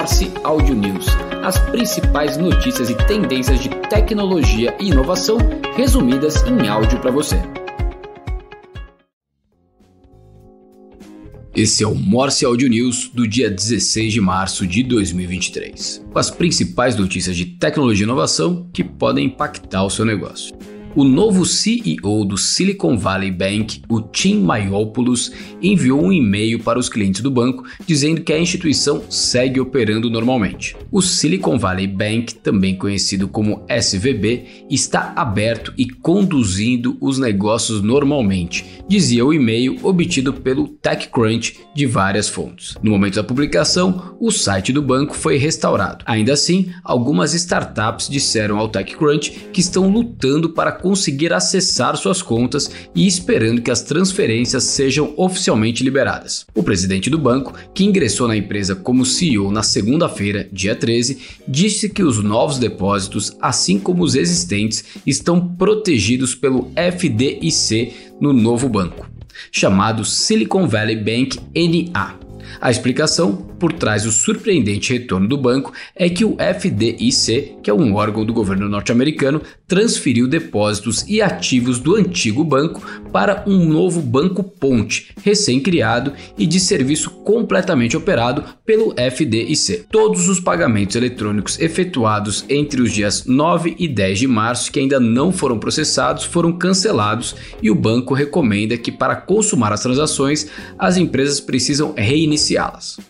Morse Audio News, as principais notícias e tendências de tecnologia e inovação resumidas em áudio para você. Esse é o Morse Audio News do dia 16 de março de 2023, com as principais notícias de tecnologia e inovação que podem impactar o seu negócio. O novo CEO do Silicon Valley Bank, o Tim Mayopoulos, enviou um e-mail para os clientes do banco dizendo que a instituição segue operando normalmente. O Silicon Valley Bank, também conhecido como SVB, está aberto e conduzindo os negócios normalmente, dizia o e-mail obtido pelo TechCrunch de várias fontes. No momento da publicação, o site do banco foi restaurado. Ainda assim, algumas startups disseram ao TechCrunch que estão lutando para conseguir acessar suas contas e esperando que as transferências sejam oficialmente liberadas. O presidente do banco, que ingressou na empresa como CEO na segunda-feira, dia 13, disse que os novos depósitos, assim como os existentes, estão protegidos pelo FDIC no novo banco, chamado Silicon Valley Bank NA. A explicação por trás do surpreendente retorno do banco é que o FDIC, que é um órgão do governo norte-americano, transferiu depósitos e ativos do antigo banco para um novo banco ponte, recém-criado e de serviço completamente operado pelo FDIC. Todos os pagamentos eletrônicos efetuados entre os dias 9 e 10 de março que ainda não foram processados foram cancelados e o banco recomenda que para consumar as transações as empresas precisam reiniciá-las.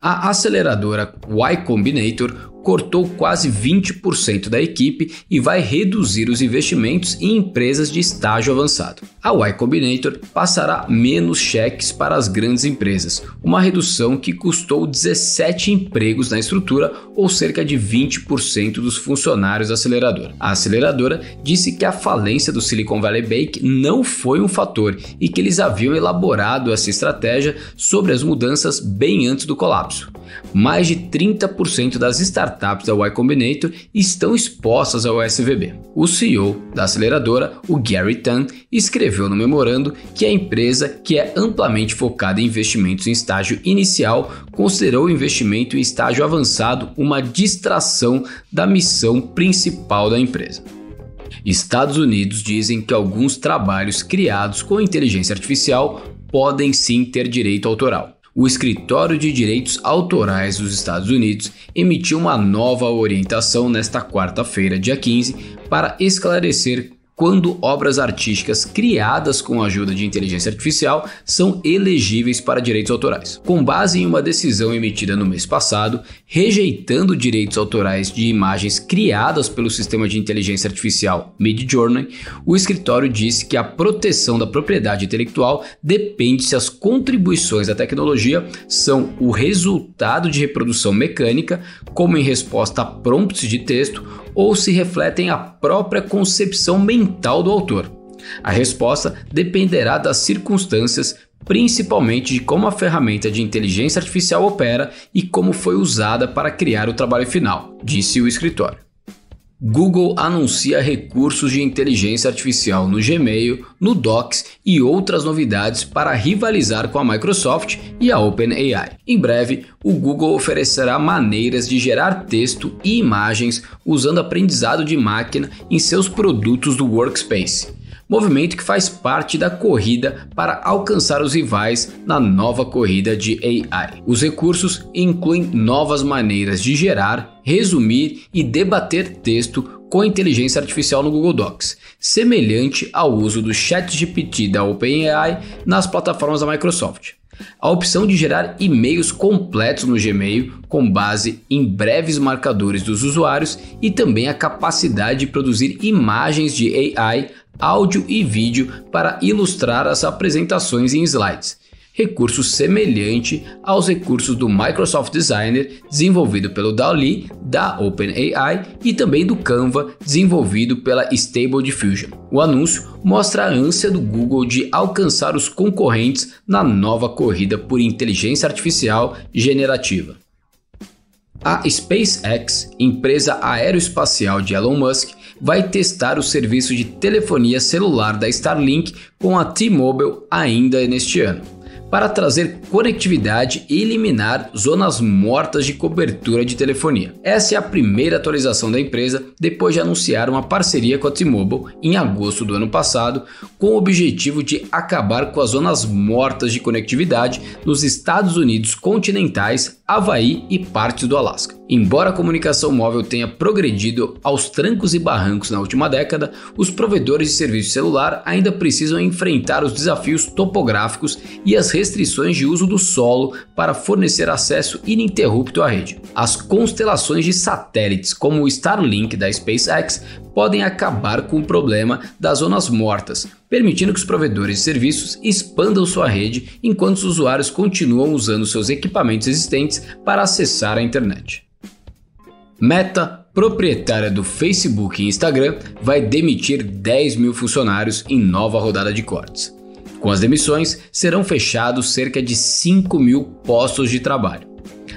A aceleradora Y Combinator cortou quase 20% da equipe e vai reduzir os investimentos em empresas de estágio avançado. A Y Combinator passará menos cheques para as grandes empresas, uma redução que custou 17 empregos na estrutura ou cerca de 20% dos funcionários da aceleradora. A aceleradora disse que a falência do Silicon Valley Bank não foi um fator e que eles haviam elaborado essa estratégia sobre as mudanças bem antes do colapso. Mais de 30% das startups startups da Y Combinator estão expostas ao SVB. O CEO da aceleradora, o Gary Tan, escreveu no memorando que a empresa, que é amplamente focada em investimentos em estágio inicial, considerou o investimento em estágio avançado uma distração da missão principal da empresa. Estados Unidos dizem que alguns trabalhos criados com inteligência artificial podem sim ter direito autoral o Escritório de Direitos Autorais dos Estados Unidos emitiu uma nova orientação nesta quarta-feira, dia 15, para esclarecer quando obras artísticas criadas com a ajuda de inteligência artificial são elegíveis para direitos autorais. Com base em uma decisão emitida no mês passado, rejeitando direitos autorais de imagens criadas pelo sistema de inteligência artificial Midjourney, o escritório disse que a proteção da propriedade intelectual depende se as contribuições da tecnologia são o resultado de reprodução mecânica, como em resposta a prompts de texto ou se refletem a própria concepção mental do autor. A resposta dependerá das circunstâncias, principalmente de como a ferramenta de inteligência artificial opera e como foi usada para criar o trabalho final, disse o escritório. Google anuncia recursos de inteligência artificial no Gmail, no Docs e outras novidades para rivalizar com a Microsoft e a OpenAI. Em breve, o Google oferecerá maneiras de gerar texto e imagens usando aprendizado de máquina em seus produtos do Workspace movimento que faz parte da corrida para alcançar os rivais na nova corrida de AI. Os recursos incluem novas maneiras de gerar, resumir e debater texto com inteligência artificial no Google Docs, semelhante ao uso do ChatGPT da OpenAI nas plataformas da Microsoft. A opção de gerar e-mails completos no Gmail com base em breves marcadores dos usuários e também a capacidade de produzir imagens de AI áudio e vídeo para ilustrar as apresentações em slides. Recurso semelhante aos recursos do Microsoft Designer, desenvolvido pelo DALL-E da OpenAI e também do Canva, desenvolvido pela Stable Diffusion. O anúncio mostra a ânsia do Google de alcançar os concorrentes na nova corrida por inteligência artificial generativa. A SpaceX, empresa aeroespacial de Elon Musk, vai testar o serviço de telefonia celular da Starlink com a T-Mobile ainda neste ano. para trazer conectividade e eliminar zonas mortas de cobertura de telefonia. Essa é a primeira atualização da empresa depois de anunciar uma parceria com a T-Mobile em agosto do ano passado, com o objetivo de acabar com as zonas mortas de conectividade nos Estados Unidos continentais, Havaí e partes do Alasca. Embora a comunicação móvel tenha progredido aos trancos e barrancos na última década, os provedores de serviço celular ainda precisam enfrentar os desafios topográficos e as restrições de uso do solo para fornecer acesso ininterrupto à rede. As constelações de satélites, como o Starlink da SpaceX, podem acabar com o problema das zonas mortas, permitindo que os provedores de serviços expandam sua rede enquanto os usuários continuam usando seus equipamentos existentes para acessar a internet. Meta, proprietária do Facebook e Instagram, vai demitir 10 mil funcionários em nova rodada de cortes. Com as demissões, serão fechados cerca de 5 mil postos de trabalho.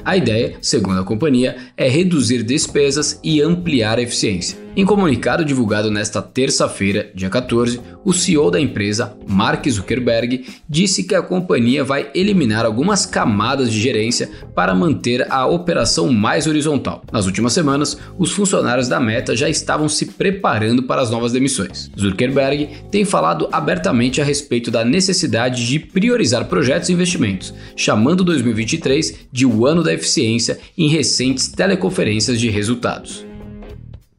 A ideia, segundo a companhia, é reduzir despesas e ampliar a eficiência. Em comunicado divulgado nesta terça-feira, dia 14, o CEO da empresa, Mark Zuckerberg, disse que a companhia vai eliminar algumas camadas de gerência para manter a operação mais horizontal. Nas últimas semanas, os funcionários da Meta já estavam se preparando para as novas demissões. Zuckerberg tem falado abertamente a respeito da necessidade de priorizar projetos e investimentos, chamando 2023 de o ano da eficiência em recentes teleconferências de resultados.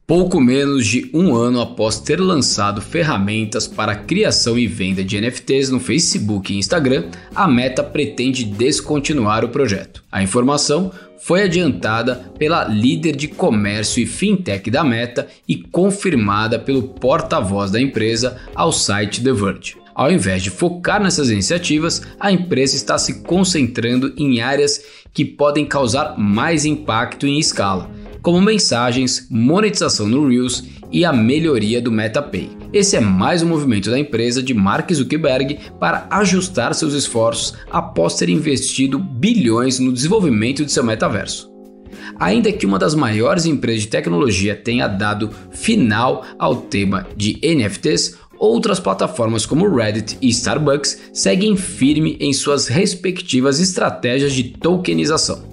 Pouco menos de um ano após ter lançado ferramentas para criação e venda de NFTs no Facebook e Instagram, a Meta pretende descontinuar o projeto. A informação foi adiantada pela líder de comércio e fintech da Meta e confirmada pelo porta-voz da empresa ao site The Verge. Ao invés de focar nessas iniciativas, a empresa está se concentrando em áreas que podem causar mais impacto em escala, como mensagens, monetização no Reels e a melhoria do MetaPay. Esse é mais um movimento da empresa de Mark Zuckerberg para ajustar seus esforços após ter investido bilhões no desenvolvimento de seu metaverso. Ainda que uma das maiores empresas de tecnologia tenha dado final ao tema de NFTs, outras plataformas como Reddit e Starbucks seguem firme em suas respectivas estratégias de tokenização.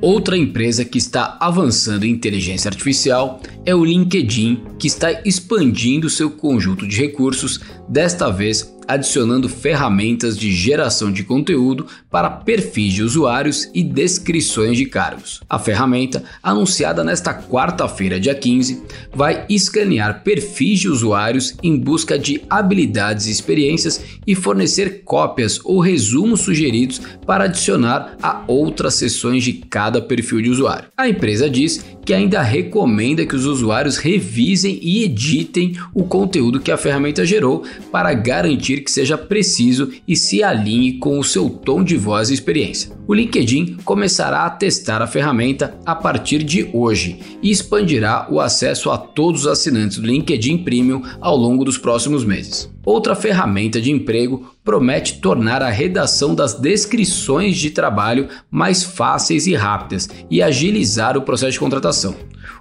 Outra empresa que está avançando em inteligência artificial é o LinkedIn, que está expandindo seu conjunto de recursos, desta vez adicionando ferramentas de geração de conteúdo para perfis de usuários e descrições de cargos. A ferramenta, anunciada nesta quarta-feira, dia 15, vai escanear perfis de usuários em busca de habilidades e experiências e fornecer cópias ou resumos sugeridos para adicionar a outras seções de cada perfil de usuário. A empresa diz que ainda recomenda que os usuários revisem e editem o conteúdo que a ferramenta gerou para garantir que seja preciso e se alinhe com o seu tom de voz e experiência. O LinkedIn começará a testar a ferramenta a partir de hoje e expandirá o acesso a todos os assinantes do LinkedIn Premium ao longo dos próximos meses. Outra ferramenta de emprego promete tornar a redação das descrições de trabalho mais fáceis e rápidas e agilizar o processo de contratação.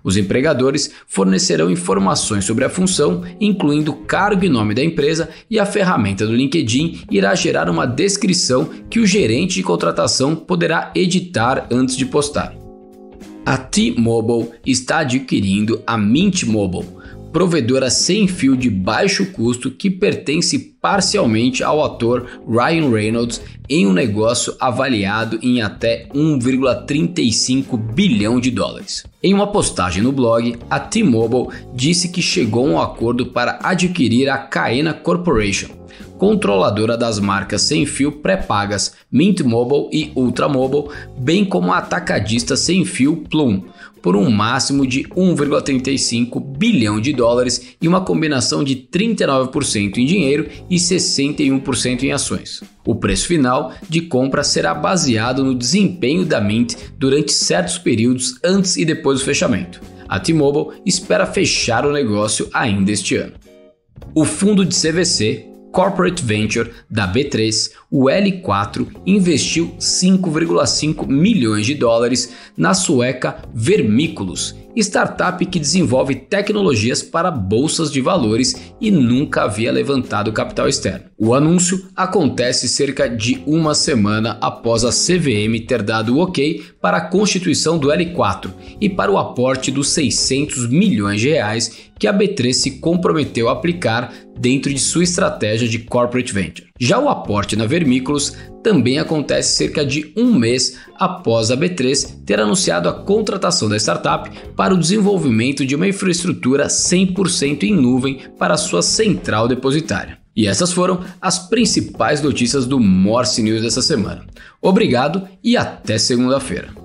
Os empregadores fornecerão informações sobre a função, incluindo cargo e nome da empresa, e a ferramenta do LinkedIn irá gerar uma descrição que o gerente de contratação poderá editar antes de postar. A T-Mobile está adquirindo a Mint Mobile provedora sem fio de baixo custo que pertence parcialmente ao ator Ryan Reynolds em um negócio avaliado em até 1,35 bilhão de dólares. Em uma postagem no blog, a T-Mobile disse que chegou a um acordo para adquirir a Caena Corporation, controladora das marcas sem fio pré-pagas Mint Mobile e Ultra Mobile, bem como a atacadista sem fio Plum, por um máximo de 1,35 bilhão de dólares e uma combinação de 39% em dinheiro e 61% em ações. O preço final de compra será baseado no desempenho da Mint durante certos períodos antes e depois do fechamento. A T-Mobile espera fechar o negócio ainda este ano. O fundo de CVC corporate venture da B3, o L4, investiu 5,5 milhões de dólares na sueca Vermiculus, startup que desenvolve tecnologias para bolsas de valores e nunca havia levantado capital externo. O anúncio acontece cerca de uma semana após a CVM ter dado o ok para a constituição do L4 e para o aporte dos 600 milhões de reais que a B3 se comprometeu a aplicar dentro de sua estratégia de corporate venture. Já o aporte na Vermiculus também acontece cerca de um mês após a B3 ter anunciado a contratação da startup para o desenvolvimento de uma infraestrutura 100% em nuvem para sua central depositária. E essas foram as principais notícias do Morse News dessa semana. Obrigado e até segunda-feira.